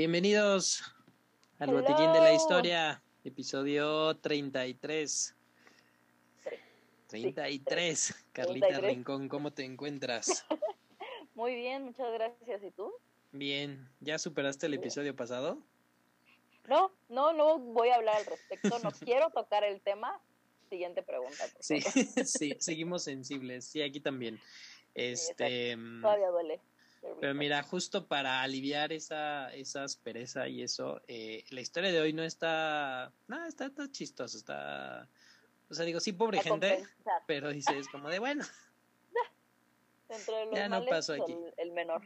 Bienvenidos al Botiquín de la Historia, episodio 33. 33. Carlita Rincón, ¿cómo te encuentras? Muy bien, muchas gracias. ¿Y tú? Bien, ¿ya superaste el episodio pasado? No, no, no voy a hablar al respecto, no quiero tocar el tema. Siguiente pregunta. sí, sí, seguimos sensibles, sí, aquí también. Este, mm, todavía duele. Pero mira, justo para aliviar esa, esa aspereza y eso, eh, la historia de hoy no está, no, está, está chistosa, está, o sea, digo, sí, pobre gente, pero dices como de, bueno, ya no pasó aquí. El, menor.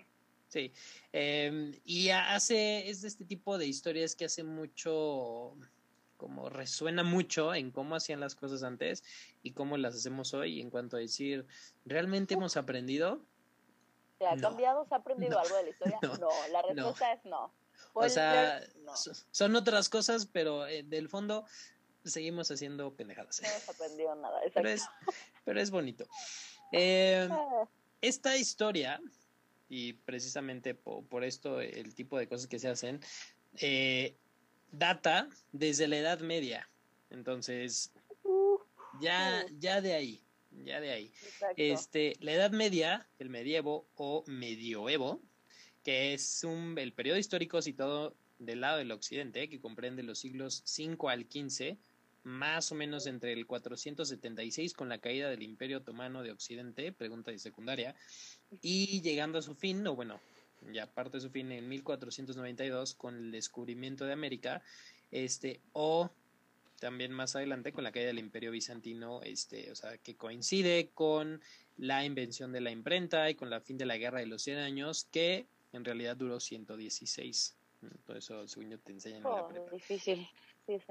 Sí, eh, y hace, es de este tipo de historias que hace mucho, como resuena mucho en cómo hacían las cosas antes y cómo las hacemos hoy en cuanto a decir, ¿realmente hemos aprendido? ¿Se ha cambiado? ¿Se ha aprendido algo de la historia? No, la respuesta es no. o sea, son otras cosas, pero eh, del fondo seguimos haciendo pendejadas. No hemos aprendido nada, Pero es, pero es bonito. Eh, ah. esta historia, y precisamente por, esto el tipo de cosas que se hacen, eh, data desde la Edad Media. Entonces, ya, ya de ahí ya de ahí. Este, la Edad Media, el medievo o medioevo, que es un, el periodo histórico situado del lado del occidente, que comprende los siglos 5 al 15, más o menos entre el 476 con la caída del Imperio Otomano de Occidente, pregunta de secundaria, y llegando a su fin, o bueno, ya parte de su fin en 1492 con el descubrimiento de América, este, o también más adelante con la caída del Imperio Bizantino, este, o sea, que coincide con la invención de la imprenta y con la fin de la Guerra de los 100 años, que en realidad duró 116. Todo eso, según yo, te enseñan en la oh, prepa. Difícil.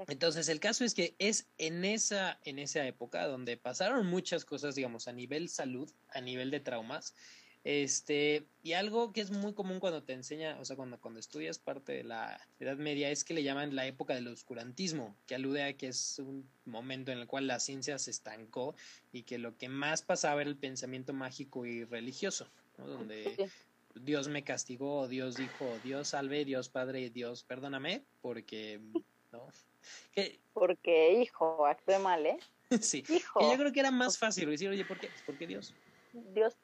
Entonces, el caso es que es en esa, en esa época donde pasaron muchas cosas, digamos, a nivel salud, a nivel de traumas, este, y algo que es muy común cuando te enseña, o sea, cuando, cuando estudias parte de la Edad Media, es que le llaman la época del oscurantismo, que alude a que es un momento en el cual la ciencia se estancó y que lo que más pasaba era el pensamiento mágico y religioso, ¿no? donde Dios me castigó, Dios dijo, Dios salve, Dios Padre, Dios perdóname, porque, ¿no? Porque, hijo, actué mal, ¿eh? sí, hijo. yo creo que era más fácil decir, oye, ¿por qué? Pues porque Dios. Dios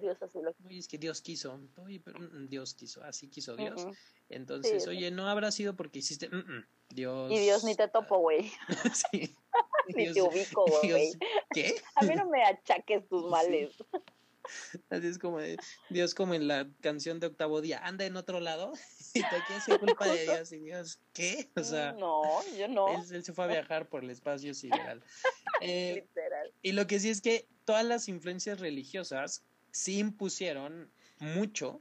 Dios así lo Oye, es que Dios quiso. Oye, pero mm, Dios quiso. Así quiso Dios. Entonces, oye, no habrá sido porque hiciste. Mm, Dios. Y Dios ni te topo, güey. sí. ni te ubico, güey. ¿Qué? A mí no me achaques tus males. Así es como Dios como en la canción de octavo día, anda en otro lado y te quieres culpa de Dios y Dios, ¿qué? O sea, no, yo no. Él, se fue a viajar por el espacio sideral. Eh, Literal. Y lo que sí es que todas las influencias religiosas sí impusieron mucho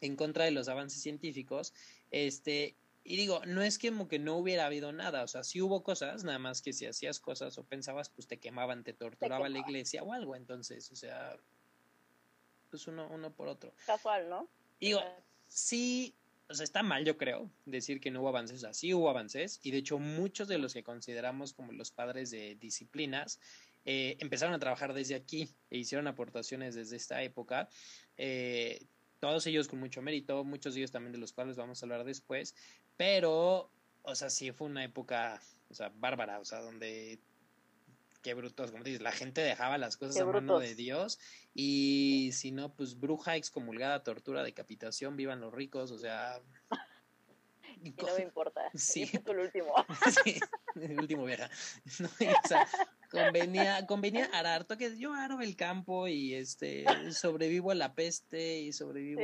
en contra de los avances científicos, este, y digo, no es que como que no hubiera habido nada, o sea, sí hubo cosas, nada más que si hacías cosas o pensabas, pues te quemaban, te torturaba la iglesia o algo, entonces, o sea, pues uno, uno por otro. Casual, ¿no? Digo, sí, o sea, está mal, yo creo, decir que no hubo avances, o sea, sí hubo avances, y de hecho muchos de los que consideramos como los padres de disciplinas, eh, empezaron a trabajar desde aquí e hicieron aportaciones desde esta época. Eh, todos ellos con mucho mérito, muchos de ellos también de los cuales vamos a hablar después, pero, o sea, sí fue una época, o sea, bárbara, o sea, donde qué brutos, como dices, la gente dejaba las cosas a mano de Dios y si no, pues bruja, excomulgada, tortura, decapitación, vivan los ricos, o sea... Y no me importa. Sí. el último. sí, el último vieja. o sea, convenía, convenía arar, que yo aro el campo y este sobrevivo a la peste y sobrevivo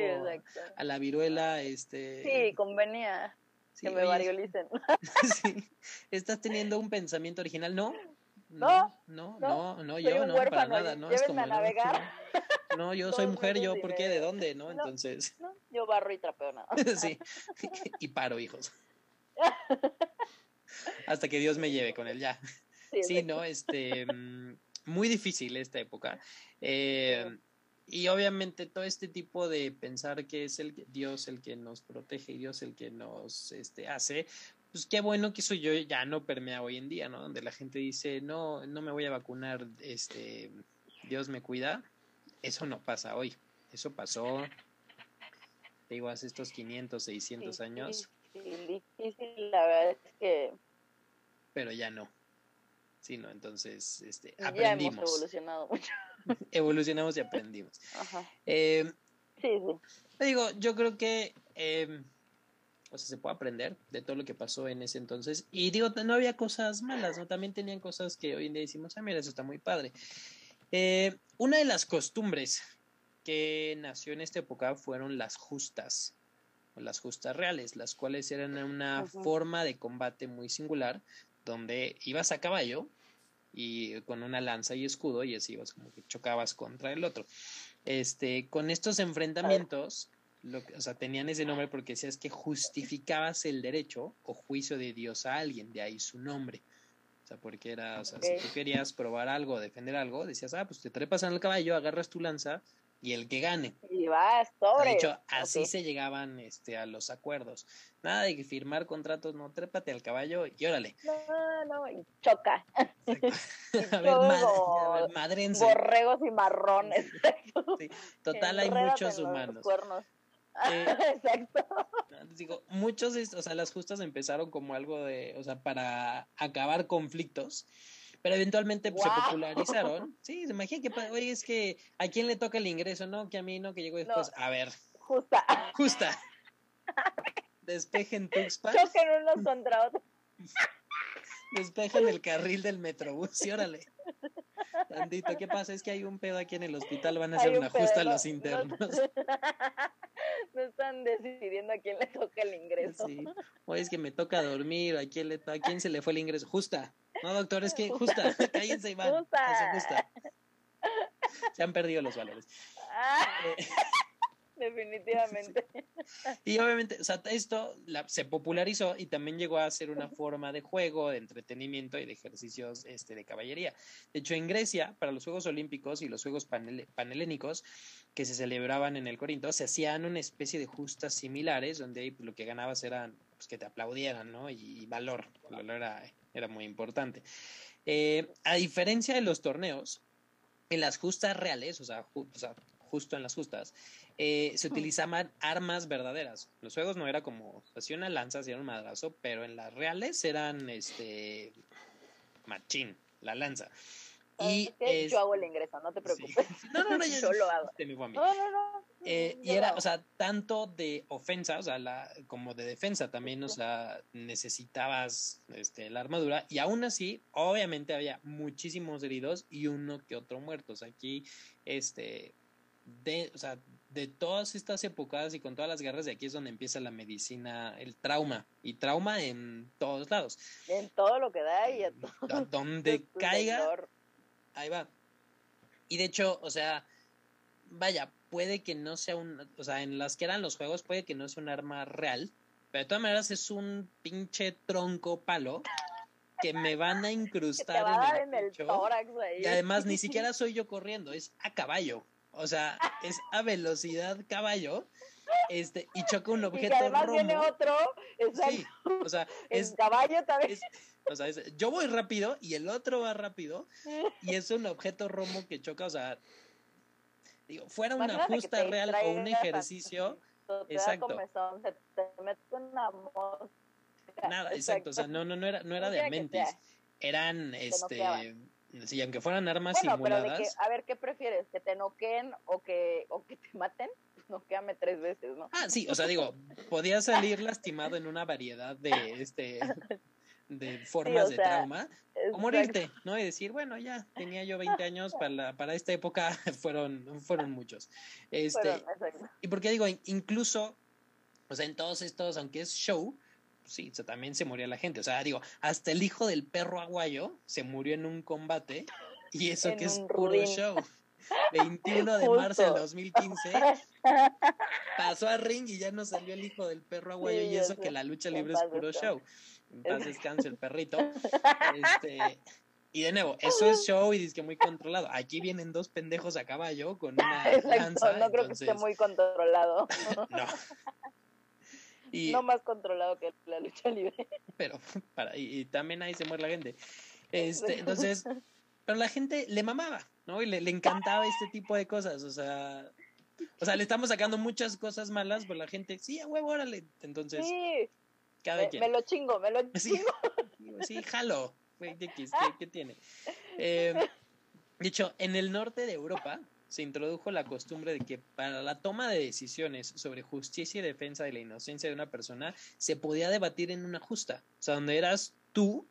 a la viruela, este Sí, convenía que me variolicen. sí, estás teniendo un pensamiento original, ¿no? No, no, no, no, yo no, para nada, no, es como a navegar. No, yo soy mujer, yo, ¿por qué? ¿De dónde? ¿No? Entonces. No, yo barro y trapeo nada. sí, y paro, hijos. Hasta que Dios me lleve con él, ya. Sí, ¿no? Este, mm, muy difícil esta época. Eh, y obviamente todo este tipo de pensar que es el Dios el que nos protege y Dios el que nos este, hace, pues qué bueno que eso yo ya no permea hoy en día, ¿no? Donde la gente dice, no, no me voy a vacunar, este, Dios me cuida. Eso no pasa hoy. Eso pasó te digo, hace estos 500, 600 años. Sí, difícil, la verdad es que... Pero ya no. Sí, ¿no? Entonces, este, Ya aprendimos. hemos evolucionado mucho. Evolucionamos y aprendimos. Ajá. Eh, Sí, sí. digo, yo creo que, eh, o sea, se puede aprender de todo lo que pasó en ese entonces. Y digo, no había cosas malas, ¿no? También tenían cosas que hoy en día decimos, ah, mira, eso está muy padre. Eh, una de las costumbres que nació en esta época fueron las justas, o las justas reales, las cuales eran una forma de combate muy singular, donde ibas a caballo y con una lanza y escudo y así ibas como que chocabas contra el otro. Este, con estos enfrentamientos, lo que- o sea, tenían ese nombre porque decías que justificabas el derecho o juicio de Dios a alguien, de ahí su nombre. O sea, porque era, o sea, si tú querías probar algo, defender algo, decías, ah, pues te trepas en el caballo, agarras tu lanza y el que gane. Y vas, sobre. De hecho, así se llegaban este, a los acuerdos. Nada de que firmar contratos, no, trépate al caballo y órale. No, no, y choca. a ver, madre, madrense. Borregos y marrones. Sí, Total, hay muchos humanos. cuernos. Eh, Exacto. Digo, muchos, o sea, las justas empezaron como algo de, o sea, para acabar conflictos, pero eventualmente pues, se popularizaron. Sí, se imagina que, pa- oye, es que a quién le toca el ingreso, ¿no? Que a mí, ¿no? Que llegó después. A ver, Justa. justa. Despejen Tuxpan, Choquen unos contra otros. despejen el carril del metrobús y órale. Tantito, ¿qué pasa? Es que hay un pedo aquí en el hospital, van a hacer un una justa a los no- internos. No están decidiendo a quién le toca el ingreso. Sí. Oye, es que me toca dormir, ¿a quién, le ¿a quién se le fue el ingreso? Justa. No, doctor, es que justa. Cállense y van. Justa. Justa. Se han perdido los valores. Ah, Eh, definitivamente. y obviamente, o sea, esto la- se popularizó y también llegó a ser una forma de juego, de entretenimiento y de ejercicios este, de caballería. De hecho, en Grecia, para los Juegos Olímpicos y los Juegos panele- Panhelénicos, que se celebraban en el Corinto, se hacían una especie de justas similares, donde ahí, pues, lo que ganabas eran pues, que te aplaudieran, ¿no? Y, y valor. El valor era, era muy importante. Eh, a diferencia de los torneos, en las justas reales, o sea, ju- o sea, justo en las justas, eh, se utilizaban armas verdaderas. Los juegos no era como, hacía una lanza, hacía un madrazo, pero en las reales eran, este, machín, la lanza. Y ¿Sabes qué? es- Yo hago el ingreso, no te sí. preocupes. No, no, no, Yo lo hago. familia. No, no, no. Eh, y era, o sea, tanto de ofensa, o sea, la, como de defensa también, o sea, necesitabas este, la armadura y aún así, obviamente había muchísimos heridos y uno que otro muertos. Aquí, este, de, o sea, de todas estas épocas y con todas las guerras de aquí es donde empieza la medicina, el trauma y trauma en todos lados. En todo lo que da y a todo. A donde caiga, ahí va. Y de hecho, o sea, vaya, puede que no sea un, o sea, en las que eran los juegos puede que no sea un arma real, pero de todas maneras es un pinche tronco palo que me van a Que te incrustar va en en el el pecho. tórax ahí. Y además ni siquiera soy yo corriendo, es a caballo. O sea, es a velocidad caballo. Este, y choca un Y que objeto además viene romo. otro, exacto, Sí, o sea, es, caballo también. es- o sea, es- yo voy rápido y el otro va rápido y es un objeto romo que choca, o sea, digo, fuera una Imagínate justa real o un ejercicio, te exacto. da comezón, se te mete una mosca. nada, exacto, o sea, no, no, no era, no era de mentis, sea. eran, este. Sí, aunque fueran armas Bueno, pero de que, simuladas, a ver, ¿qué prefieres? ¿Que te noqueen o que, o que te maten? Noqueame tres veces, ¿no? ah, sí, o sea, digo, podía salir lastimado en una variedad de, este, de formas de sea, trauma, o morirte, ¿no? Y decir, bueno, ya, tenía yo 20 años, para, la- para esta época fueron, fueron muchos. Este, Fueron, y porque digo, in- incluso, o sea, en todos estos, aunque es show, sí, o sea, también se moría la gente. O sea, digo, hasta el hijo del perro aguayo se murió en un combate y eso que es puro show. 21 de marzo del Justo. 2015 pasó a ring y ya no salió el hijo del perro aguayo Sí, y eso que la lucha libre es puro show. En paz descanse el perrito. Este, y de nuevo, eso es show y dice que muy controlado. Aquí vienen dos pendejos a caballo con una Exacto, lanza. no creo que entonces, esté muy controlado. no. Y, no más controlado que la lucha libre. pero para, y, y también ahí se muere la gente. Este, entonces, pero la gente le mamaba, ¿no? Y le, le encantaba este tipo de cosas, o sea, O sea, le estamos sacando muchas cosas malas, pero la gente, sí, a huevo, órale. Entonces, Sí, cada me, quien. me lo chingo, me lo Sí, chingo. sí, jalo. Güey, X, ¿qué, qué tiene? Eh, de hecho, en el norte de Europa se introdujo la costumbre de que para la toma de decisiones sobre justicia y defensa de la inocencia de una persona se podía debatir en una justa. O sea, donde eras tú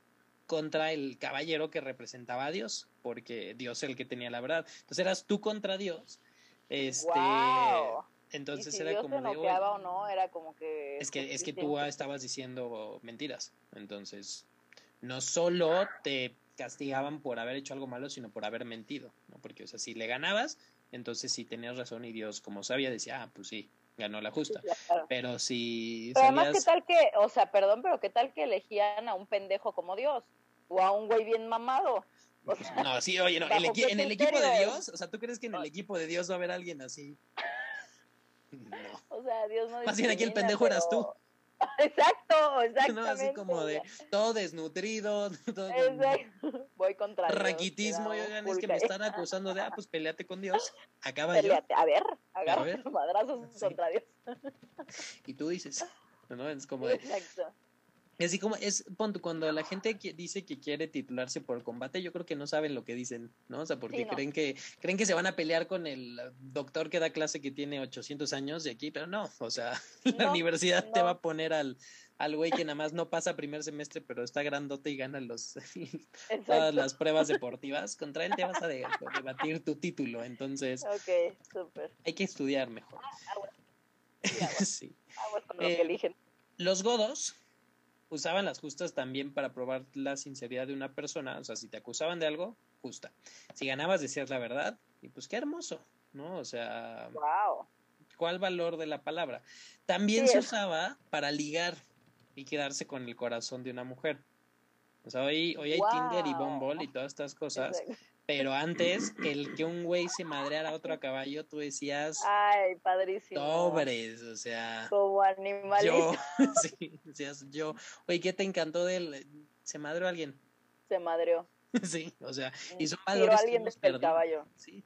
contra el caballero que representaba a Dios, porque Dios es el que tenía la verdad. Entonces eras tú contra Dios. Este. Y entonces si era Dios como se de, "Oye, noqueaba o no, era como que... es que, es que tú estabas diciendo mentiras. Entonces, no solo te castigaban por haber hecho algo malo, sino por haber mentido, ¿no? Porque, o sea, si le ganabas, entonces si tenías razón y Dios, como sabía, decía, ah, pues sí, ganó la justa. Sí, claro. Pero si Pero además, ¿qué tal que, o sea, perdón, pero qué tal que elegían a un pendejo como Dios? O a un güey bien mamado. O sea, No, sí, oye, no, el ¿bajo equi- qué en el equipo de? Dios, o sea, ¿tú crees que en el equipo de Dios va a haber alguien así? No. o sea, Dios no Más bien aquí el pendejo eras tú. Exacto, exactamente. No, así como de todo desnutrido, todo Exacto. Voy contra Dios, raquitismo, oigan, es que me están acusando de, ah, pues peleate con Dios, acaba yo, Peleate. A ver, agarra ver. madrazos Sí. contra Dios. y tú dices, ¿no? Es como de, Exacto. Es así como, es, pon cuando la gente que dice que quiere titularse por combate, yo creo que no saben lo que dicen, ¿no? O sea, porque Sí, no. creen que, creen que se van a pelear con el doctor que da clase que tiene 800 años de aquí, pero no, o sea, la No, universidad te va a poner al, al güey que nada más no pasa primer semestre, pero está grandote y gana los, todas las pruebas deportivas, contra él te vas a de- debatir tu título, entonces Ok, súper. hay que estudiar mejor. Aguas, sí, aguas, sí. aguas con lo Eh, que eligen. Los godos usaban las justas también para probar la sinceridad de una persona, o sea, si te acusaban de algo, justa. Si ganabas decías la verdad, y pues qué hermoso, ¿no? O sea, Wow. ¿cuál valor de la palabra? También Sí, se usaba para ligar y quedarse con el corazón de una mujer. O sea, hoy, hoy hay Wow. Tinder y Bumble y todas estas cosas, Exacto. Pero antes, el que un güey se madreara a otro a caballo, tú decías, Ay, padrísimo. sobres, o sea... Como animalito. Yo, sí, decías yo, oye, ¿qué te encantó de él? ¿Se madreó alguien? Se madreó. Sí, o sea, y son valores a que alguien desde el caballo. Sí,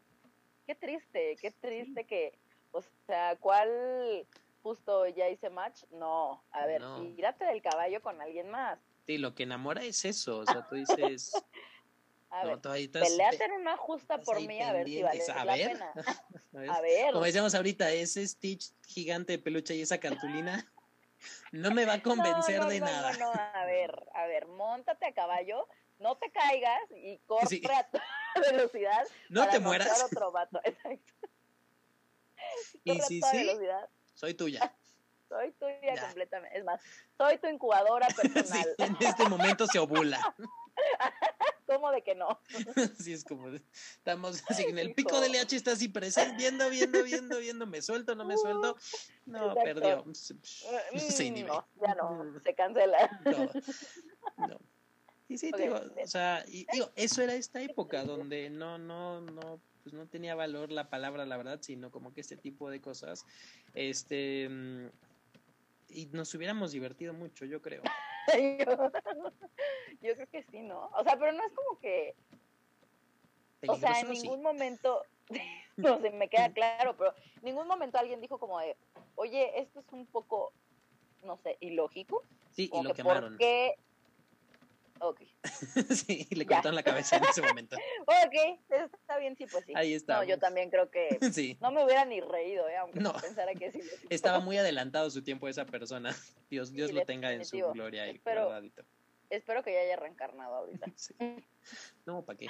Qué triste, qué triste que, o sea, ¿cuál justo ya hice match? No, a ver, No. tírate del caballo con alguien más. sí, lo que enamora es eso, o sea, tú dices, A no, ver, peleate en una justa por mí a ver si vale a la ver. pena. A ver. Como decíamos ahorita, ese Stitch gigante de peluche y esa cartulina no me va a convencer no, de nada. No, no, a ver, a ver, montate a caballo, no te caigas y corre Sí. a toda velocidad. No para te mueras, otro vato. Exacto. y si sí, velocidad. soy tuya. Soy tuya Ya. completamente. Es más, soy tu incubadora Sí, personal. en este momento se ovula. ¿Cómo de que no? Así es como, estamos así, en el Hijo. pico del LH está así presente, viendo, viendo, viendo, viendo, me suelto, no me suelto. No, Exacto. perdió. Mm, Sí, ni ve. no, ya no, se cancela. No, no. Y sí, Ok, te digo, o sea, y digo, eso era esta época donde no, no, no, pues no tenía valor la palabra, la verdad, sino como que este tipo de cosas, este, mm, y nos hubiéramos divertido mucho, yo creo. yo, yo creo que sí, ¿no? O sea, pero no es como que, o sea, en sí. ningún momento, no sé, me queda claro, pero en ningún momento alguien dijo como de, oye, esto es un poco, no sé, ilógico. Sí, y Como lo que quemaron. ¿Por qué? Ok. sí, le cortaron la cabeza en ese momento. Ok, está bien, sí, pues sí. Ahí No, está. yo también creo que Sí. no me hubiera ni reído, ¿eh? aunque No. pensara que sí. Estaba muy adelantado su tiempo esa persona. Dios, Dios Sí, lo tenga en su gloria y Espero- guardadito. Espero que ya haya reencarnado ahorita. Sí. No, ¿para qué?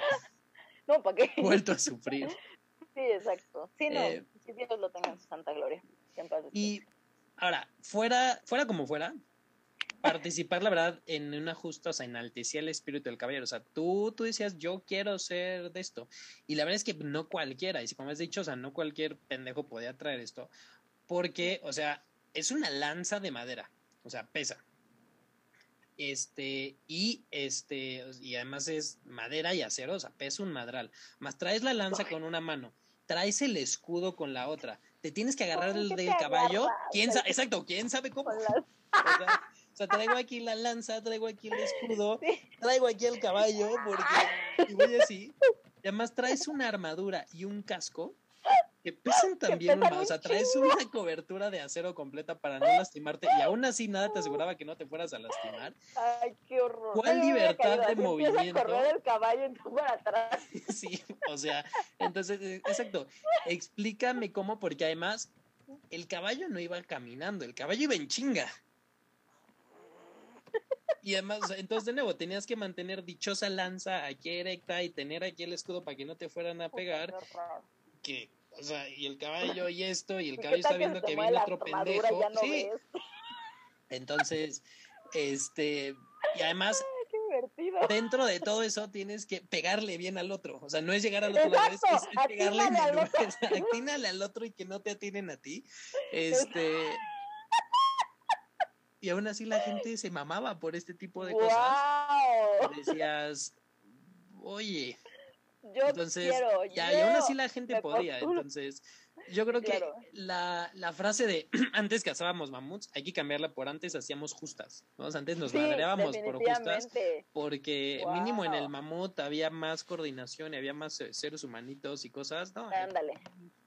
No, ¿para qué? Vuelto a sufrir. Sí, exacto. Sí, no, Eh, que Dios lo tenga en su santa gloria. Que en paz descanse. Y ahora, fuera, fuera como fuera, participar, la verdad, en una justa, o sea, enaltecía el espíritu del caballero. O sea, tú, tú decías, yo quiero ser de esto. Y la verdad es que no cualquiera, y como has dicho, o sea, no cualquier pendejo podía traer esto. Porque, o sea, es una lanza de madera. O sea, pesa. Este, y este, y además es madera y acero, o sea, pesa un madral. Más traes la lanza con una mano, traes el escudo con la otra. Te tienes que agarrar ¿Con el qué del caballo. ¿Quién sabe? Exacto, quién sabe cómo. Sea, o sea, traigo aquí la lanza, traigo aquí el escudo, traigo aquí el caballo, porque y voy así. Y además traes una armadura y un casco que pesan también o sea, traes una cobertura de acero completa para no lastimarte y aún así nada te aseguraba que no te fueras a lastimar. Ay, qué horror. ¿Cuál libertad de movimiento? A correr el caballo en para atrás. sí, o sea, entonces, eh, exacto. Explícame cómo, porque además el caballo no iba caminando, el caballo iba en chinga. Y además, entonces de nuevo, tenías que mantener dichosa lanza aquí erecta y tener aquí el escudo para que no te fueran a pegar. Que, o sea, y el caballo y esto, y el caballo está viendo que viene otro pendejo. sí. Entonces, este, y además, dentro de todo eso tienes que pegarle bien al otro. O sea, no es llegar al otro lado, es, pegarle al otro. atínale al otro y que no te atinen a ti. Este. Y aún así la gente se mamaba por este tipo de cosas. Decías, oye. Yo entonces, quiero, ya, y aún así la gente podía. Entonces, yo creo que la, la, frase de antes cazábamos mamuts, hay que cambiarla por antes hacíamos justas. ¿no? antes nos sí, por justas porque mínimo en el mamut había más coordinación y había más eh, seres humanitos y cosas. No, Ándale.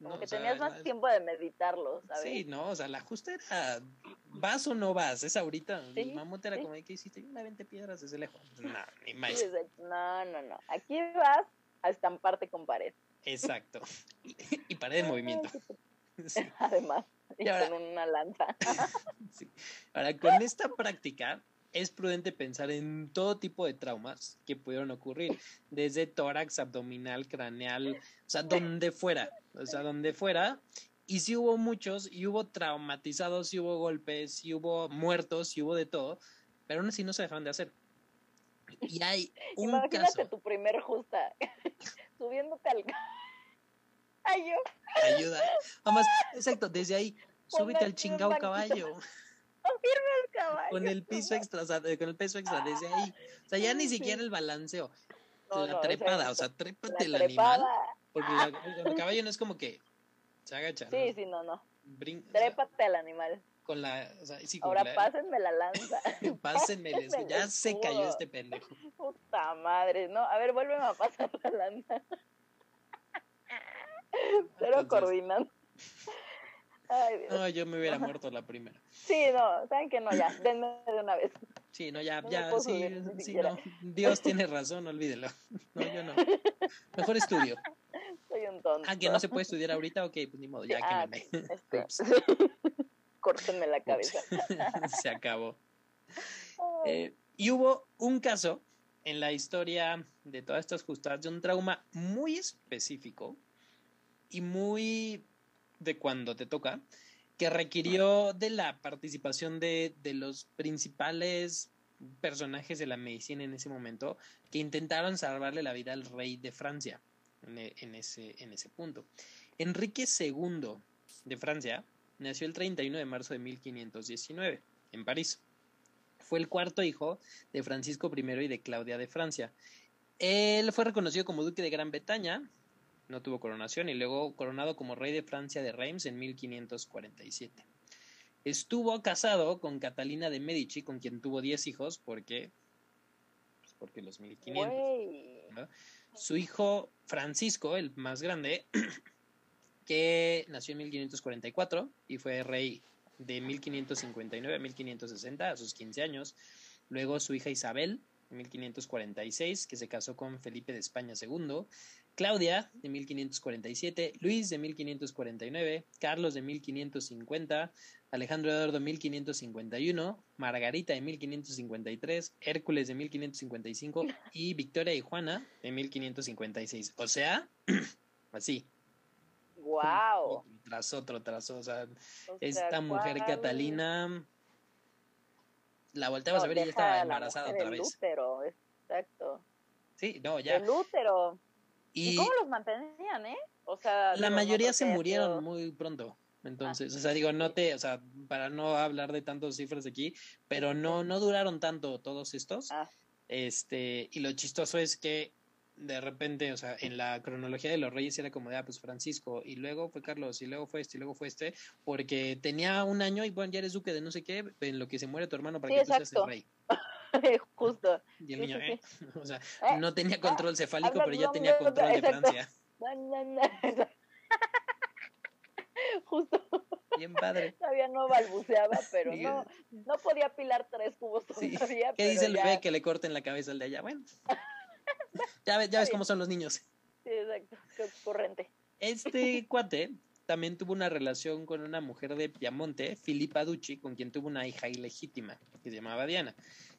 Como que tenías más tiempo de meditarlo, ¿sabes? Sí, no, o sea, la justa era vas o no vas, es ahorita. el mamut era como, ¿qué hiciste? Una 20 piedras desde lejos. No, ni más. No, no, no. Aquí vas a estamparte con pared. Exacto. Y, pared en movimiento. Además, y, con una lanza. Ahora, con esta práctica es prudente pensar en todo tipo de traumas que pudieron ocurrir, desde tórax, abdominal, craneal, o sea, donde fuera, o sea, donde fuera. Y si hubo muchos, y hubo traumatizados, y hubo golpes, y hubo muertos, y hubo de todo, pero aún así no se dejaban de hacer. Y hay un Imagínate tu primer justa, subiéndote al... Ayuda. Ayuda. Vamos, exacto, desde ahí, súbete al chingado caballo. El caballo. Con el piso extra, o sea, con el peso extra, desde ahí. O sea, ya ni siquiera el balanceo. la trepada, o sea, trépate el animal. Porque el caballo no es como que se agacha. Sí, sí, no, no. Trépate al animal con la. O sea, sí, Ahora pásenme la lanza. pásenme, ya se cayó este pendejo. Puta madre, no. A ver, vuélveme a pasar la lanza. Pero coordinando. Ay, Dios. No, yo me hubiera muerto la primera. Sí, no, saben que no, ya, denme de una vez. Sí, no, ya, ya, sí, sí, no. Dios tiene razón, olvídelo. No, yo no. Mejor estudio. Soy un tonto. Ah, que no se puede estudiar ahorita, ok, pues ni modo, ya ah, que me. Este, córtenme la cabeza. Se acabó. Eh, y hubo un caso en la historia de todas estas justas de un trauma muy específico y muy de cuando te toca, que requirió de la participación de, de los principales personajes de la medicina en ese momento que intentaron salvarle la vida al rey de Francia en, en, ese, en ese punto. Enrique II de Francia nació el 31 de marzo de 1519 en París. Fue el cuarto hijo de Francisco I y de Claudia de Francia. Él fue reconocido como duque de Gran Bretaña, no tuvo coronación y luego coronado como rey de Francia de Reims en 1547. Estuvo casado con Catalina de Medici, con quien tuvo 10 hijos, porque, pues porque los 1500. Su hijo Francisco, el más grande, que nació en 1544 y fue rey de 1559 a 1560 a sus 15 años. Luego su hija Isabel, en 1546, que se casó con Felipe de España II. Claudia, de 1547. Luis, de 1549. Carlos, de 1550. Alejandro Eduardo, de 1551. Margarita, de 1553. Hércules, de 1555. Y Victoria y Juana, de 1556. O sea, así, Wow. Tras otro, tras otro. O sea, esta mujer Catalina la volteabas a ver y ya estaba embarazada otra vez. Útero, exacto. Sí, no, ya. El útero. ¿Y, cómo los mantenían, eh? O sea, la mayoría se murieron muy pronto. Entonces, ah, o sea, digo, no te, o sea, para no hablar de tantas cifras aquí, pero no, no duraron tanto todos estos. Ah. Este, y lo chistoso es que de repente, o sea, en la cronología de los reyes era como de, ah, pues Francisco, y luego fue Carlos, y luego fue este, y luego fue este, porque tenía un año y bueno, ya eres duque de no sé qué, en lo que se muere tu hermano para que tú seas el rey. Justo. Y el niño, ¿eh? O sea, eh, no tenía control cefálico, pero ya tenía control de Francia. bien padre. Todavía no balbuceaba, pero no, no podía apilar tres cubos todavía. ¿Qué dice el bebé que le corten la cabeza al de allá? Bueno, ya ves, ya ves cómo son los niños. Sí, exacto, corriente. Este cuate también tuvo una relación con una mujer de Piamonte, Filipa Ducci, con quien tuvo una hija ilegítima que se llamaba Diana.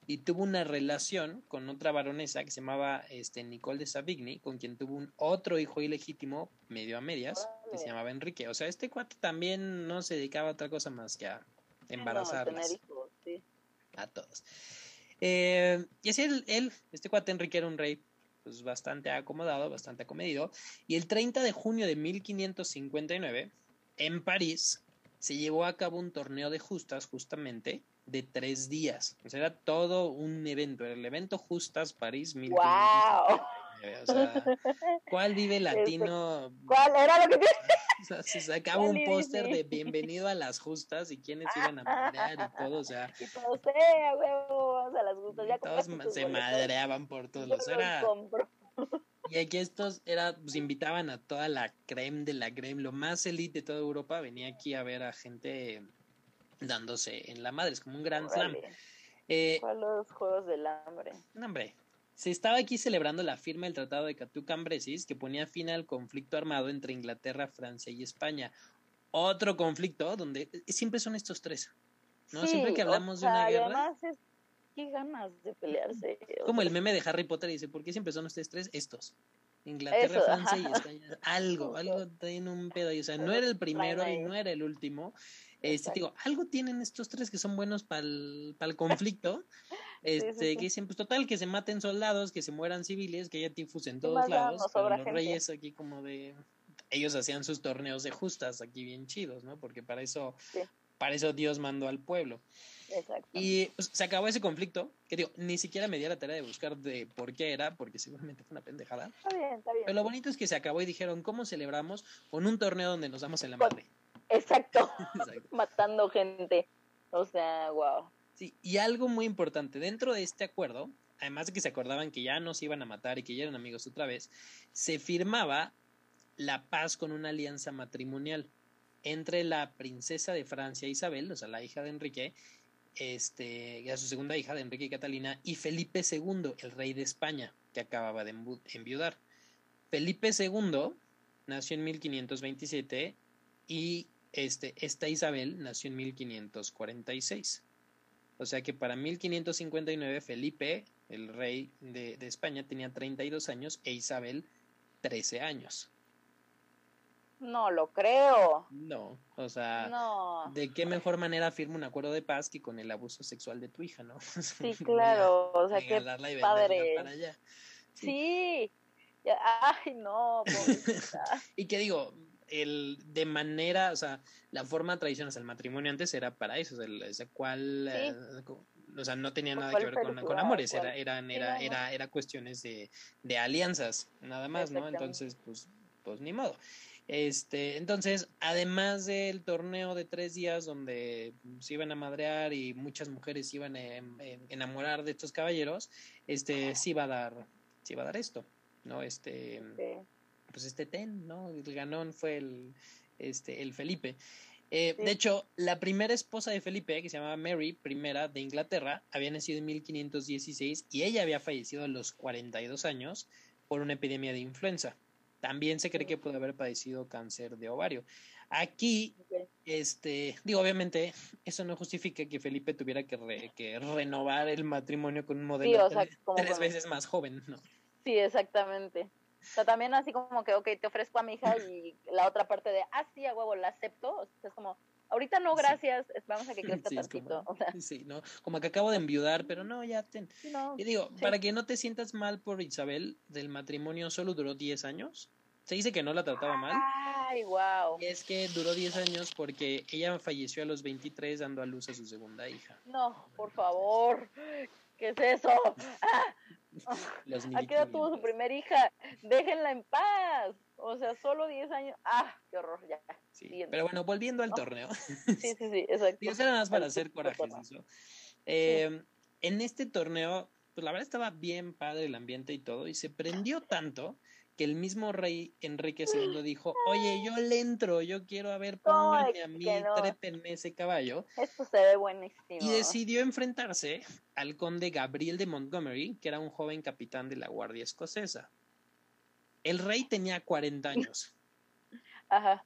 Y tuvo una relación con otra baronesa que se llamaba este, Nicole de Savigny, con quien tuvo un otro hijo ilegítimo, medio a medias, que se llamaba Enrique. O sea, este cuate también no se dedicaba a otra cosa más que a embarazarlas. A todos. Eh, y así él, él, este cuate Enrique era un rey pues bastante acomodado, bastante acomedido. Y el 30 de junio de 1559, en París, se llevó a cabo un torneo de justas justamente de tres días. O sea, era todo un evento. El evento Justas París 1559. O sea, ¿cuál vive este, latino? ¿Cuál era lo que o sea, se sacaba un póster de bienvenido a las justas y quiénes iban a madrear y todo, o sea. Y todos, eh, huevo, vamos a las justas. Ya todos se madreaban por todos. Era, y aquí estos era, pues invitaban a toda la creme de la creme, lo más elite de toda Europa, venía aquí a ver a gente dándose en la madre, es como un gran slam. Eh, los Juegos del Hambre? No, hombre, se estaba aquí celebrando la firma del Tratado de Catú-Cambresis que ponía fin al conflicto armado entre Inglaterra, Francia y España. Otro conflicto donde siempre son estos tres. ¿no? siempre que hablamos de una guerra. Es, qué ganas de pelearse. Como el meme de Harry Potter dice, ¿por qué siempre son ustedes tres? Estos. Inglaterra, Francia y España. Algo, algo tiene un pedo ahí. O sea, no era el primero y no era el último. Este, digo, algo tienen estos tres que son buenos para el conflicto. Este, que dicen, pues total, que se maten soldados, que se mueran civiles, que haya tifus en todos lados. los reyes aquí como de... Ellos hacían sus torneos de justas aquí bien chidos, ¿no? Porque para eso, para eso Dios mandó al pueblo. Exacto. Y pues, se acabó ese conflicto, que digo, ni siquiera me di la tarea de buscar de por qué era, porque seguramente fue una pendejada. Está bien, está bien. Pero lo bonito es que se acabó y dijeron, ¿cómo celebramos? Con un torneo donde nos damos en la madre. Exacto. Matando gente. O sea, wow. Sí, y algo muy importante, dentro de este acuerdo, además de que se acordaban que ya no se iban a matar y que ya eran amigos otra vez, se firmaba la paz con una alianza matrimonial entre la princesa de Francia Isabel, o sea, la hija de Enrique, este, a su segunda hija de Enrique y Catalina, y Felipe II, el rey de España, que acababa de enviudar. Felipe II nació en 1527 y este, esta Isabel nació en 1546. O sea que para 1559 Felipe, el rey de, España, tenía 32 años e Isabel 13 años. No lo creo. No, o sea, ¿de qué mejor manera firma un acuerdo de paz que con el abuso sexual de tu hija, no? Sí, claro, o sea, qué padre. Para allá. Sí. Ay, no, y qué digo, el de manera, o sea, la forma tradicional, el matrimonio antes era para eso, o sea, cual, eh, o sea, no tenía nada que ver con, amores, era, eran, era, era, era cuestiones de, de alianzas, nada más, ¿no? Entonces, pues, pues ni modo. Este, entonces, además del torneo de tres días donde se iban a madrear y muchas mujeres iban a, enamorar de estos caballeros, este, sí iba a dar, sí iba a dar esto, ¿no? Este, pues este ten, ¿no? El ganón fue el, este, el Felipe. Eh, de hecho, la primera esposa de Felipe, que se llamaba Mary I de Inglaterra, había nacido en 1516 y ella había fallecido a los 42 años por una epidemia de influenza. También se cree que pudo haber padecido cáncer de ovario. Aquí, este, digo, obviamente, eso no justifica que Felipe tuviera que, que renovar el matrimonio con un modelo tres, veces más joven, ¿no? Sí, exactamente. O sea, también así como que, ok, te ofrezco a mi hija y la otra parte de, ah, sí, a huevo, la acepto. O sea, es como, ahorita no, gracias, vamos a que crezca sí, tantito. o sea. Sí, ¿no? Como que acabo de enviudar, pero no, ya ten. y digo, para que no te sientas mal por Isabel, del matrimonio solo duró 10 años. Se dice que no la trataba mal. Ay, wow. Y es que duró 10 años porque ella falleció a los 23 dando a luz a su segunda hija. No, por favor. ¿Qué es eso? ¡Ah! Aquí ya tuvo su primera hija, déjenla en paz. O sea, solo 10 años. Ah, qué horror, ya. pero bueno, volviendo al torneo. Sí, sí, sí, exacto. Y eso era más para hacer corajes. Eh, en este torneo, pues la verdad estaba bien padre el ambiente y todo, y se prendió tanto que el mismo rey Enrique II dijo, oye, yo le entro, yo quiero a ver, pónganme a mí, trépenme ese caballo. Esto se ve buenísimo. Y decidió enfrentarse al conde Gabriel de Montgomery, que era un joven capitán de la Guardia Escocesa. El rey tenía 40 años. Ajá.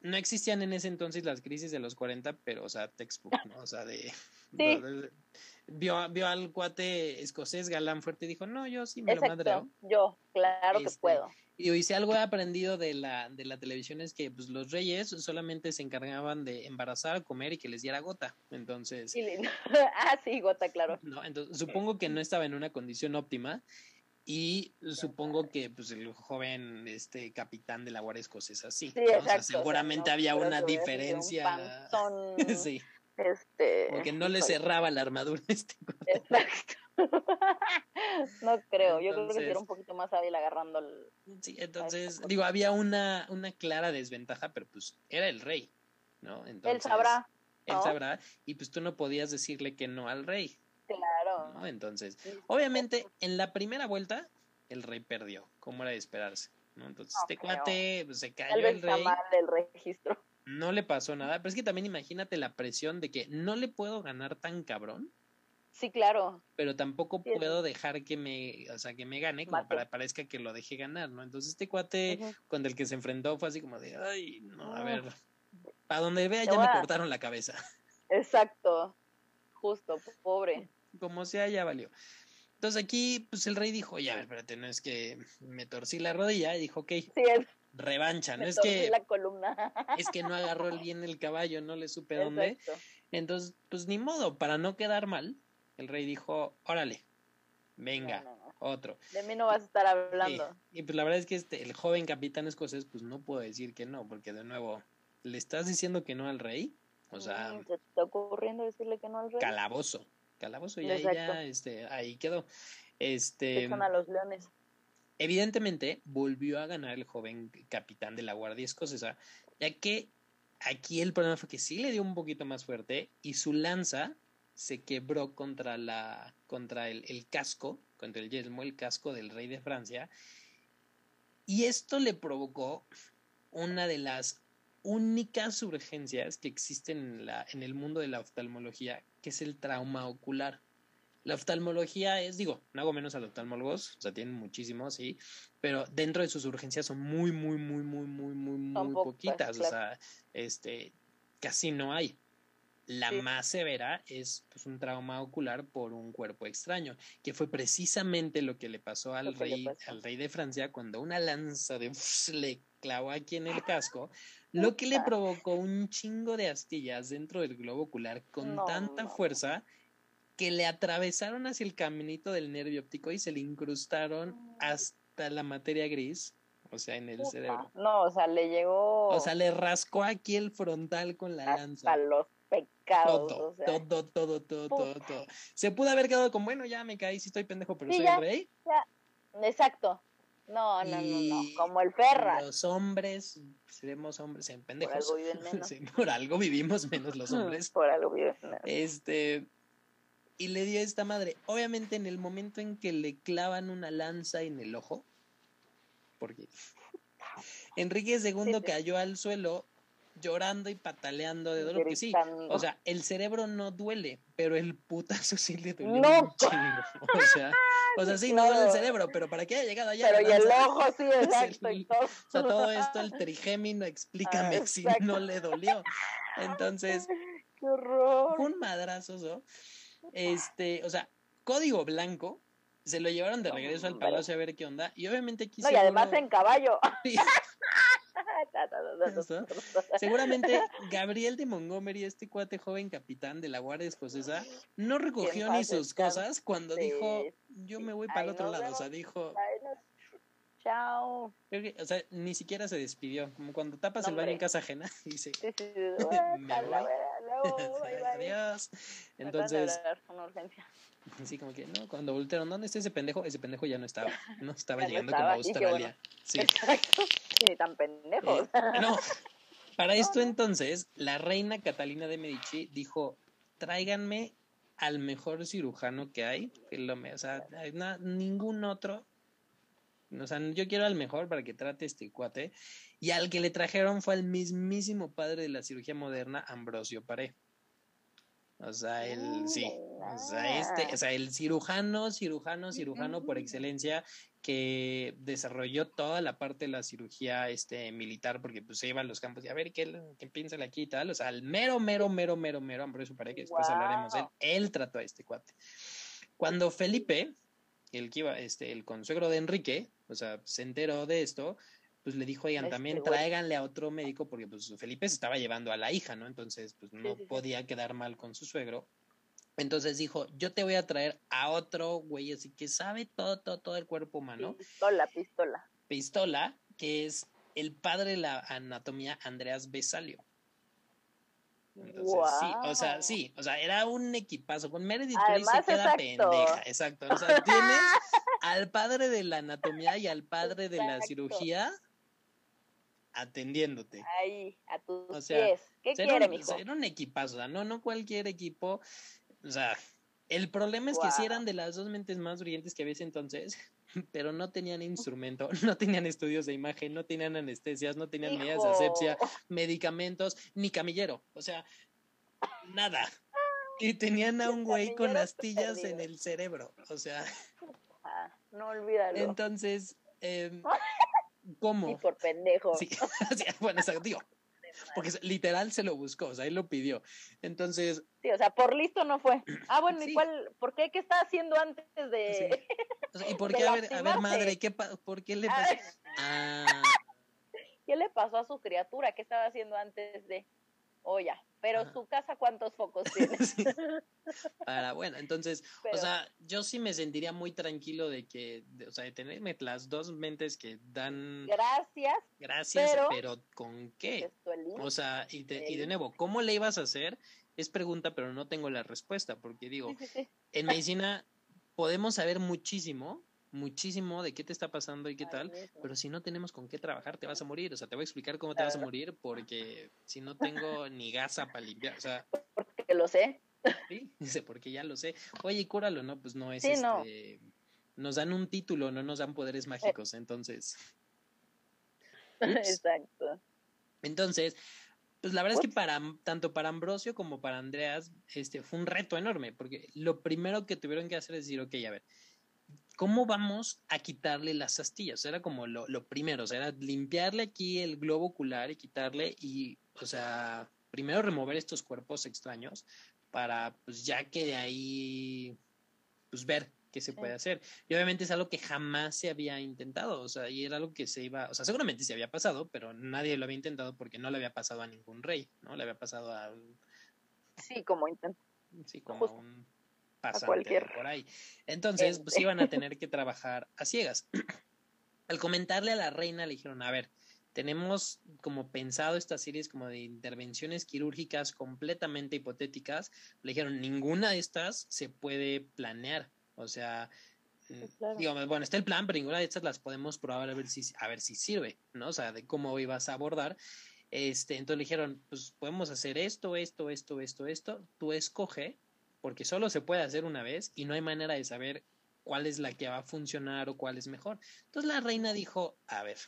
No existían en ese entonces las crisis de los 40, pero, o sea, textbook, ¿no? O sea, de... vio, vio al cuate escocés galán fuerte y dijo, no, yo sí me lo madreo. Yo, claro que este, puedo. Y si algo he aprendido de la, de la televisión es que pues, los reyes solamente se encargaban de embarazar, comer y que les diera gota. Entonces. ah, sí, gota, claro. No, entonces supongo que no estaba en una condición óptima. Y supongo que pues el joven este capitán de la Guardia Escocesa sí. sí exacto, seguramente había una diferencia. sí. Este, Porque no le cerraba la armadura este Exacto. no creo, yo creo que era un poquito más hábil agarrando el... Sí, entonces, digo, había una, una clara desventaja, pero pues era el rey, ¿no? Entonces, él sabrá. Él sabrá, y pues tú no podías decirle que no al rey. Claro. ¿no? Entonces, obviamente, en la primera vuelta, el rey perdió, como era de esperarse, ¿no? Entonces, este cuate pues, se cayó el rey. Mal del registro. No le pasó nada, pero es que también imagínate la presión de que no le puedo ganar tan cabrón Sí, claro. Pero tampoco puedo dejar que me, o sea, que me gane como para parezca que lo dejé ganar, ¿no? Entonces este cuate con el que se enfrentó fue así como de, ay, no, a ver, para donde vea ya me cortaron la cabeza. Exacto, justo, pobre. Como sea, ya valió. Entonces aquí, pues el rey dijo, ya, espérate, no es que me torcí la rodilla, y dijo, ok, sí, revancha, no es que... La columna. Es que no agarró bien el caballo, no le supe dónde. Entonces, pues ni modo, para no quedar mal, el rey dijo, órale, venga, otro. De mí no vas a estar hablando. Y, pues la verdad es que este, el joven capitán escocés, pues no puedo decir que no, porque de nuevo, ¿le estás diciendo que no al rey? O sea... Mm, ¿Te está ocurriendo decirle que no al rey? Calabozo, calabozo, y ahí ya, este, ahí quedó. Este... A los leones. Evidentemente, volvió a ganar el joven capitán de la Guardia Escocesa, ya que aquí el problema fue que sí le dio un poquito más fuerte y su lanza se quebró contra, la, contra el, el casco, contra el yelmo, el casco del rey de Francia. Y esto le provocó una de las únicas urgencias que existen en, la, en el mundo de la oftalmología, que es el trauma ocular. La oftalmología es, digo, no hago menos a los oftalmólogos, o sea, tienen muchísimos, sí, pero dentro de sus urgencias son muy, muy, muy, muy, muy, muy, muy poquitas, o sea, este, casi no hay. La más severa es pues, un trauma ocular por un cuerpo extraño, que fue precisamente lo que le pasó al, rey, al rey de Francia cuando una lanza de le clavó aquí en el casco, lo que le provocó un chingo de astillas dentro del globo ocular con tanta fuerza que le atravesaron hacia el caminito del nervio óptico y se le incrustaron hasta la materia gris o sea, en el cerebro. No, o sea, le llegó. O sea, le rascó aquí el frontal con la lanza. Hasta los pecados. Todo, todo, todo, todo, todo, todo, Se pudo haber quedado con, bueno, ya me caí, sí estoy pendejo, pero soy el rey. Exacto. No, no, no, no, como el perra. Los hombres, seremos hombres en pendejos. Por algo, viven menos. por algo vivimos menos los hombres. por algo viven menos. Este, y le dio esta madre. Obviamente en el momento en que le clavan una lanza en el ojo, porque Enrique II cayó al suelo llorando y pataleando de dolor. Que sí, o sea, el cerebro no duele, pero el putazo sí le duele no. O sea, o sea, sí, no duele el cerebro, pero para que haya llegado allá. Pero y el ojo, sí, exacto. Y todo. O sea, todo esto, el trigémino, explícame ah, si no le dolió. Entonces, qué horror. Un madrazo, Este, o sea, código blanco, se lo llevaron de regreso al palacio a ver qué onda. Y obviamente aquí. No, y además en caballo. Seguramente Gabriel de Montgomery, este cuate joven capitán de la Guardia Escocesa, no recogió ni sus cosas cuando dijo, yo me voy para el otro lado. O sea, dijo... Chao. O sea, ni siquiera se despidió. Como cuando tapas el baño en casa ajena. Dice, sí, sí, Adiós. Entonces... Así como que, no, cuando voltearon, ¿dónde está ese pendejo? Ese pendejo ya no estaba. No estaba llegando como a Australia. Sí. Exacto. Ni tan pendejo. Eh, no. Para esto entonces, la reina Catalina de Medici dijo, tráiganme al mejor cirujano que hay. Que lo, o sea, ningún otro O sea, yo quiero al mejor para que trate este cuate. Y al que le trajeron fue al mismísimo padre de la cirugía moderna, Ambrosio Paré. O sea, el, sí, o sea, este, o sea, el cirujano, cirujano, cirujano por excelencia que desarrolló toda la parte de la cirugía este, militar, porque pues se iba a los campos y a ver qué, qué piensa aquí y tal. O sea, el mero, mero, mero, mero, mero, Ambrosio Paré, que después hablaremos de él, él trató a este cuate. Cuando Felipe, el que iba, este, el consuegro de Enrique, o sea, se enteró de esto, pues le dijo, oigan, también tráiganle a otro médico, porque pues Felipe se estaba llevando a la hija, ¿no? Entonces, pues no podía quedar mal con su suegro. Entonces dijo, yo te voy a traer a otro güey, así que sabe todo, todo, todo el cuerpo humano. Pistola, pistola. Pistola, que es el padre de la anatomía Andreas Besalio. Entonces, sí, o sea, sí, o sea, era un equipazo. Con Meredith Grey se queda pendeja, exacto. O sea, tienes al padre de la anatomía y al padre de la cirugía atendiéndote. Ahí, a tus pies. ¿Qué quiere, un, mijo? Era un equipazo, o sea, no, no cualquier equipo. O sea, el problema es que si eran de las dos mentes más brillantes que había entonces, pero no tenían instrumento, no tenían estudios de imagen, no tenían anestesias, no tenían medidas de asepsia, medicamentos, ni camillero. O sea, nada. Y tenían a un güey con astillas en el cerebro. O sea. Ah, no olvídalo. Entonces, eh, ¿cómo? Y por pendejo. Sí, bueno, exacto. Digo, porque literal se lo buscó, o sea, él lo pidió. Entonces. Sí, o sea, por listo no fue. Ah, bueno, ¿y cuál? ¿Por qué? ¿Qué está haciendo antes de.? ¿Y por qué? A ver, a ver, madre, ¿qué ¿por qué le pasó? Ah. ¿Qué le pasó a su criatura? ¿Qué estaba haciendo antes de.? Oh, ya. Pero su casa, ¿cuántos focos tiene? Para, bueno, entonces, o sea, yo sí me sentiría muy tranquilo de que, o sea, de tenerme las dos mentes que dan. Gracias. Gracias, pero, ¿con qué? O sea, y de, y de nuevo, ¿cómo le ibas a hacer? Es pregunta, pero no tengo la respuesta, porque digo, en medicina podemos saber muchísimo, muchísimo de qué te está pasando y qué tal, pero si no tenemos con qué trabajar, te vas a morir. O sea, te voy a explicar cómo te vas a morir porque si no tengo ni gasa para limpiar, o sea. Porque lo sé. Sí, dice, porque ya lo sé. Oye, cúralo, ¿no? Pues no es este. Nos dan un título, no nos dan poderes mágicos, entonces. Exacto. Entonces, pues la verdad es que para tanto para Ambrosio como para Andreas, este fue un reto enorme, porque lo primero que tuvieron que hacer es decir, ok, a ver, ¿cómo vamos a quitarle las astillas? Era como lo, primero, o sea, era limpiarle aquí el globo ocular y quitarle y, o sea, primero remover estos cuerpos extraños para, pues ya que de ahí, pues ver qué se puede hacer. Y obviamente es algo que jamás se había intentado, o sea, y era algo que se iba, o sea, seguramente se había pasado, pero nadie lo había intentado porque no le había pasado a ningún rey, ¿no? Le había pasado a... Sí, como intento. Sí, como a un pasante por ahí. Entonces, pues iban a tener que trabajar a ciegas. Al comentarle a la reina le dijeron, a ver, tenemos como pensado estas series como de intervenciones quirúrgicas completamente hipotéticas. Le dijeron, ninguna de estas se puede planear. O sea, mm, digamos, bueno, está el plan, pero ninguna de estas las podemos probar a ver si, a ver si sirve, ¿no? O sea, de cómo ibas a abordar. Este, entonces le dijeron, pues podemos hacer esto, esto, esto, esto, esto. Tú escoge porque solo se puede hacer una vez y no hay manera de saber cuál es la que va a funcionar o cuál es mejor. Entonces la reina dijo, a ver,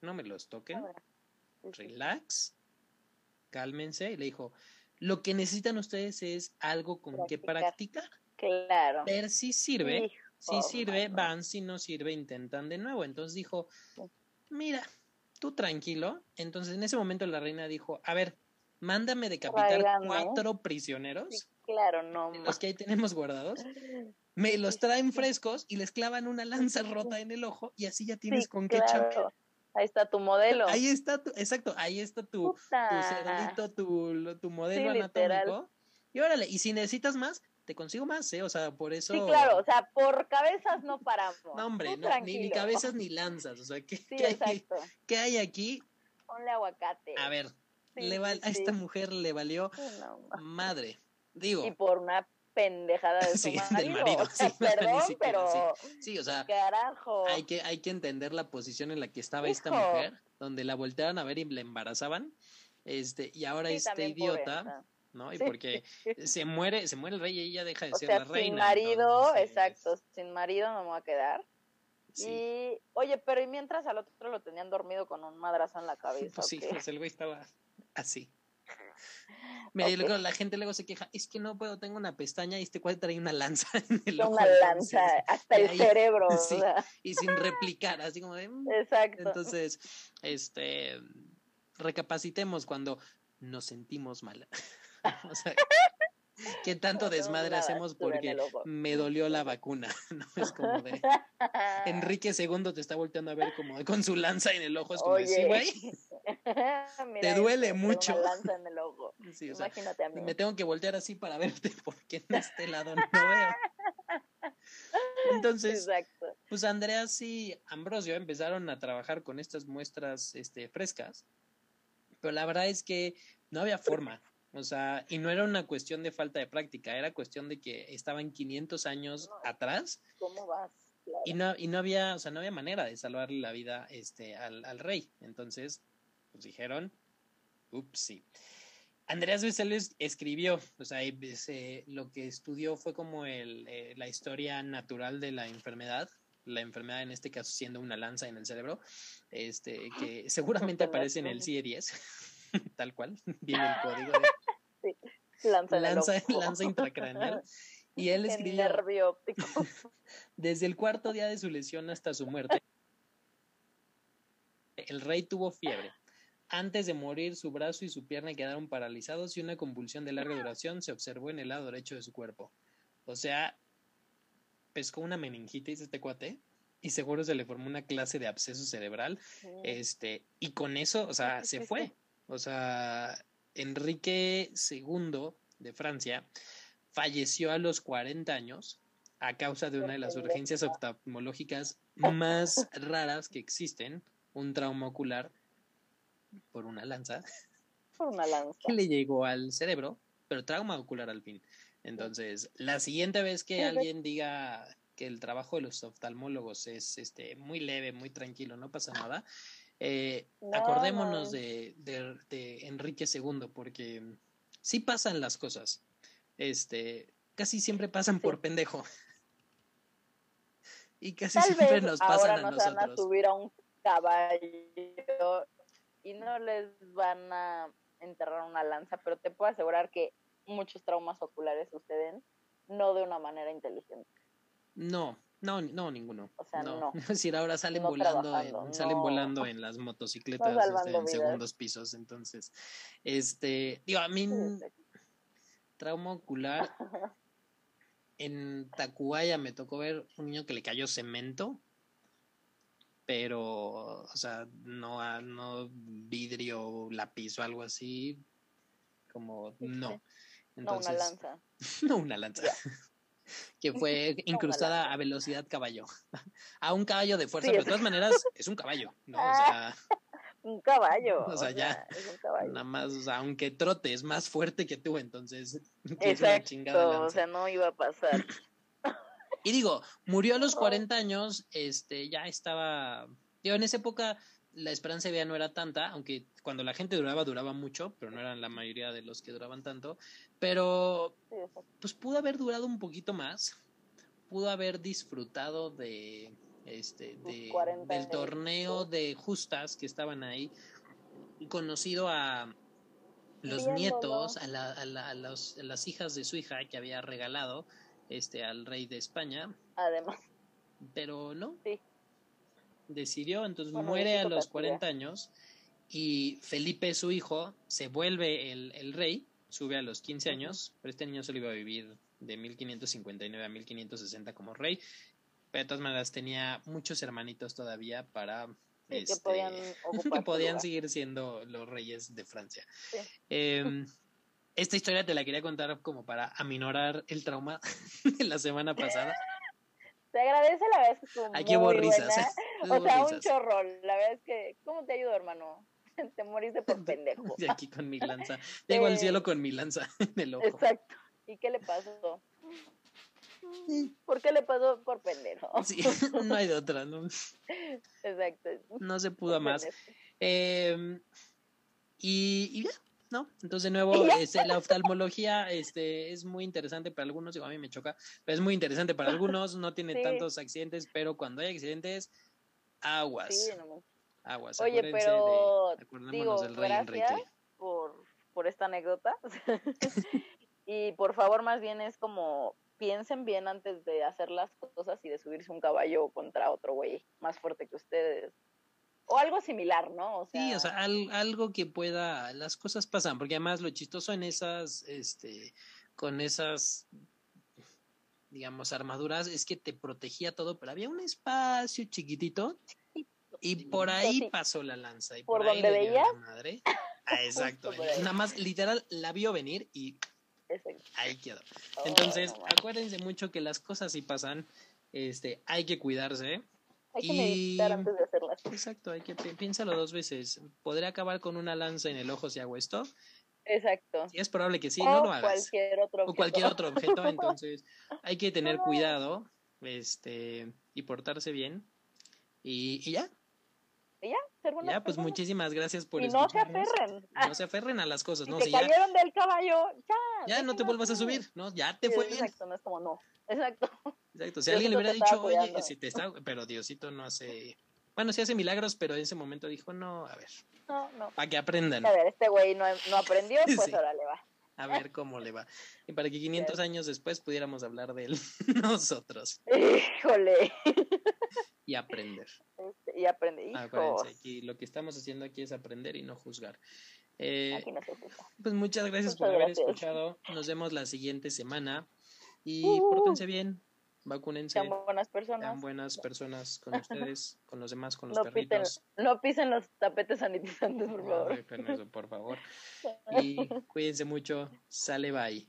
no me los toquen, relax, cálmense, y le dijo, lo que necesitan ustedes es algo con que practicar. Claro. Ver si sirve. si sirve, van, si no sirve, intentan de nuevo. Entonces dijo, mira, tú tranquilo. Entonces en ese momento la reina dijo, a ver, mándame decapitar cuatro prisioneros Claro, no. Los que ahí tenemos guardados. Me los traen frescos y les clavan una lanza rota en el ojo y así ya tienes con qué claro. Ahí está tu modelo. Ahí está tu, exacto, ahí está tu, tu tu, tu modelo anatómico. Y órale, y si necesitas más, te consigo más, ¿eh? O sea, por eso. Sí, claro, o sea, por cabezas no paramos. No, hombre, no, ni, cabezas ni lanzas. O sea, ¿qué, hay, ¿qué hay aquí? Ponle aguacate. A ver, le a esta mujer le valió madre. Digo. Y por una pendejada de su marido. sí, perdón, pero sí. o sea, carajo. Hay que, hay que entender la posición en la que estaba esta mujer, donde la voltearon a ver y la embarazaban, este, y ahora este idiota, ¿no? Y porque se muere, se muere el rey y ella deja de ser la reina. Sin marido, exacto, sin marido no me voy a quedar. Y, oye, pero y mientras al otro lo tenían dormido con un madrazo en la cabeza. Pues sí, pues el güey estaba así. Mira, y luego la gente luego se queja, es que no puedo, tengo una pestaña y este cuadro trae una lanza en el ojo. Una lanza, hasta el cerebro. Sí, y sin replicar, así como de... Mm". Exacto. Entonces, este, recapacitemos cuando nos sentimos mal. o sea, ¿Qué tanto desmadre hacemos porque me dolió la vacuna? No es como de Enrique II te está volteando a ver como con su lanza en el ojo, es como de, sí, güey. te duele mucho. lanza en el ojo. Imagínate. Me tengo que voltear así para verte porque en este lado no veo. Entonces, pues Andreas y Ambrosio empezaron a trabajar con estas muestras este, frescas, pero la verdad es que no había forma. O sea, y no era una cuestión de falta de práctica, era cuestión de que estaban 500 años atrás. ¿Cómo vas? Y no, y no había, o sea, no había manera de salvarle la vida este, al, al rey. Entonces, pues dijeron, ups, sí. Andreas escribió, o sea, lo que estudió fue como el, eh, la historia natural de la enfermedad, la enfermedad en este caso siendo una lanza en el cerebro, este, que seguramente aparece en el CIE-10. tal cual, viene el código de lanza, lanza, intracraneal. Y él escribió desde el cuarto día de su lesión hasta su muerte. El rey tuvo fiebre. Antes de morir, su brazo y su pierna quedaron paralizados y una convulsión de larga duración se observó en el lado derecho de su cuerpo. O sea, pescó una meningitis este cuate y seguro se le formó una clase de absceso cerebral. Este, y con eso, o sea, se fue. O sea, Enrique II de Francia falleció a los 40 años a causa de una de las urgencias oftalmológicas más raras que existen, un trauma ocular por una lanza. Por una lanza. Que le llegó al cerebro, pero trauma ocular al fin. Entonces, la siguiente vez que alguien diga que el trabajo de los oftalmólogos es este muy leve, muy tranquilo, no pasa nada, eh, acordémonos De, de, Enrique II, porque sí pasan las cosas. Este, casi siempre pasan por pendejo. Y casi siempre nos pasan a nosotros. Van a subir a un caballo y no les van a enterrar una lanza, pero te puedo asegurar que muchos traumas oculares suceden no de una manera inteligente. No, no, no, ninguno. O sea, no. Es decir, ahora salen volando, en, salen volando en las motocicletas este, en segundos pisos. Entonces, este, digo, a mí, trauma ocular. En Tacubaya me tocó ver un niño que le cayó cemento, pero, o sea, no, no vidrio, lápiz o algo así, como no. Entonces, no una lanza. no una lanza que fue incrustada a velocidad caballo. a un caballo de fuerza, pero de todas maneras es un caballo, ¿no? O sea, un caballo. O sea, ya. Nada más, o sea, aunque trote es más fuerte que tú, entonces. Exacto, o sea, no iba a pasar. Y digo, murió a los 40 años, este, ya estaba. Digo, en esa época la esperanza de vida no era tanta, aunque cuando la gente duraba, duraba mucho, pero no eran la mayoría de los que duraban tanto. Pero, pues pudo haber durado un poquito más, pudo haber disfrutado de, este, de, del torneo de justas que estaban ahí, conocido a los nietos, a, la, a, la, a, las hijas de su hija que había regalado este al rey de España. Además. Pero no. Sí decidió, entonces muere a los 40 años y Felipe, su hijo, se vuelve el, el rey, sube a los 15 años, pero este niño solo iba a vivir de 1559 a 1560 como rey, pero de todas maneras tenía muchos hermanitos todavía para... este, que podían, que podían seguir siendo los reyes de Francia. Em, esta historia te la quería contar como para aminorar el trauma de la semana pasada. Te agradece, la verdad es que estuvo Aquí hubo risas. ¿eh? O sea, un chorro. La verdad es que, ¿cómo te ayudo, hermano? te moriste por pendejo. De aquí con mi lanza. Llego al cielo con mi lanza en el ojo. Exacto. ¿Y qué le pasó? ¿Por qué le pasó por pendejo? Sí, no hay de otra, ¿no? Exacto. No se pudo más. Eh, y, y ya, no. Entonces, de nuevo, este, la oftalmología este, es muy interesante para algunos, digo, a mí me choca, pero es muy interesante para algunos, no tiene tantos accidentes, pero cuando hay accidentes, aguas. Sí, no. Aguas. Oye, pero digo, del rey gracias Por, por esta anécdota. y por favor, más bien es como piensen bien antes de hacer las cosas y de subirse un caballo contra otro güey más fuerte que ustedes. O algo similar, ¿no? O sea... Sí, o sea, algo que pueda, las cosas pasan, porque además lo chistoso en esas, este, con esas, digamos, armaduras es que te protegía todo, pero había un espacio chiquitito y por ahí pasó la lanza. Y por, donde veía. Madre. Ah, exacto. Nada más, literal, la vio venir y ahí quedó. Oh, Entonces, acuérdense mucho que las cosas sí pasan. Este, hay que cuidarse. Hay que meditar antes de hacerlas. Exacto, hay que piénsalo dos veces. ¿Podré acabar con una lanza en el ojo si hago esto? Exacto. Y es probable que sí, no lo hagas. Cualquier otro o cualquier otro objeto, entonces hay que tener cuidado este y portarse bien. Y, y ya, y ya, pues muchísimas gracias por y no se aferren. No se aferren a las cosas, si ¿no? Te cayeron del caballo, ya. Ya no te vuelvas a subir, ¿no? Ya te fue bien. Exacto, no es como no. Exacto. Exacto. Si alguien le hubiera dicho, oye, si te está, pero Diosito no hace, bueno, sí hace milagros, pero en ese momento dijo, no, a ver. No, no. Para que aprendan. A ver, este güey no, no aprendió, pues ahora le va. A ver cómo le va. Y para que 500 años después pudiéramos hablar de él nosotros. Híjole. Y aprender. Este, y aprender. aquí lo que estamos haciendo aquí es aprender y no juzgar. Eh, pues muchas gracias por haber escuchado. Nos vemos la siguiente semana. Y uh, pórtense bien, vacúnense. Sean buenas personas. Sean buenas personas con ustedes, con los demás, con los perritos. no pisen los tapetes sanitizantes, por favor. No, eso, por favor. Y cuídense mucho. Sale, bye.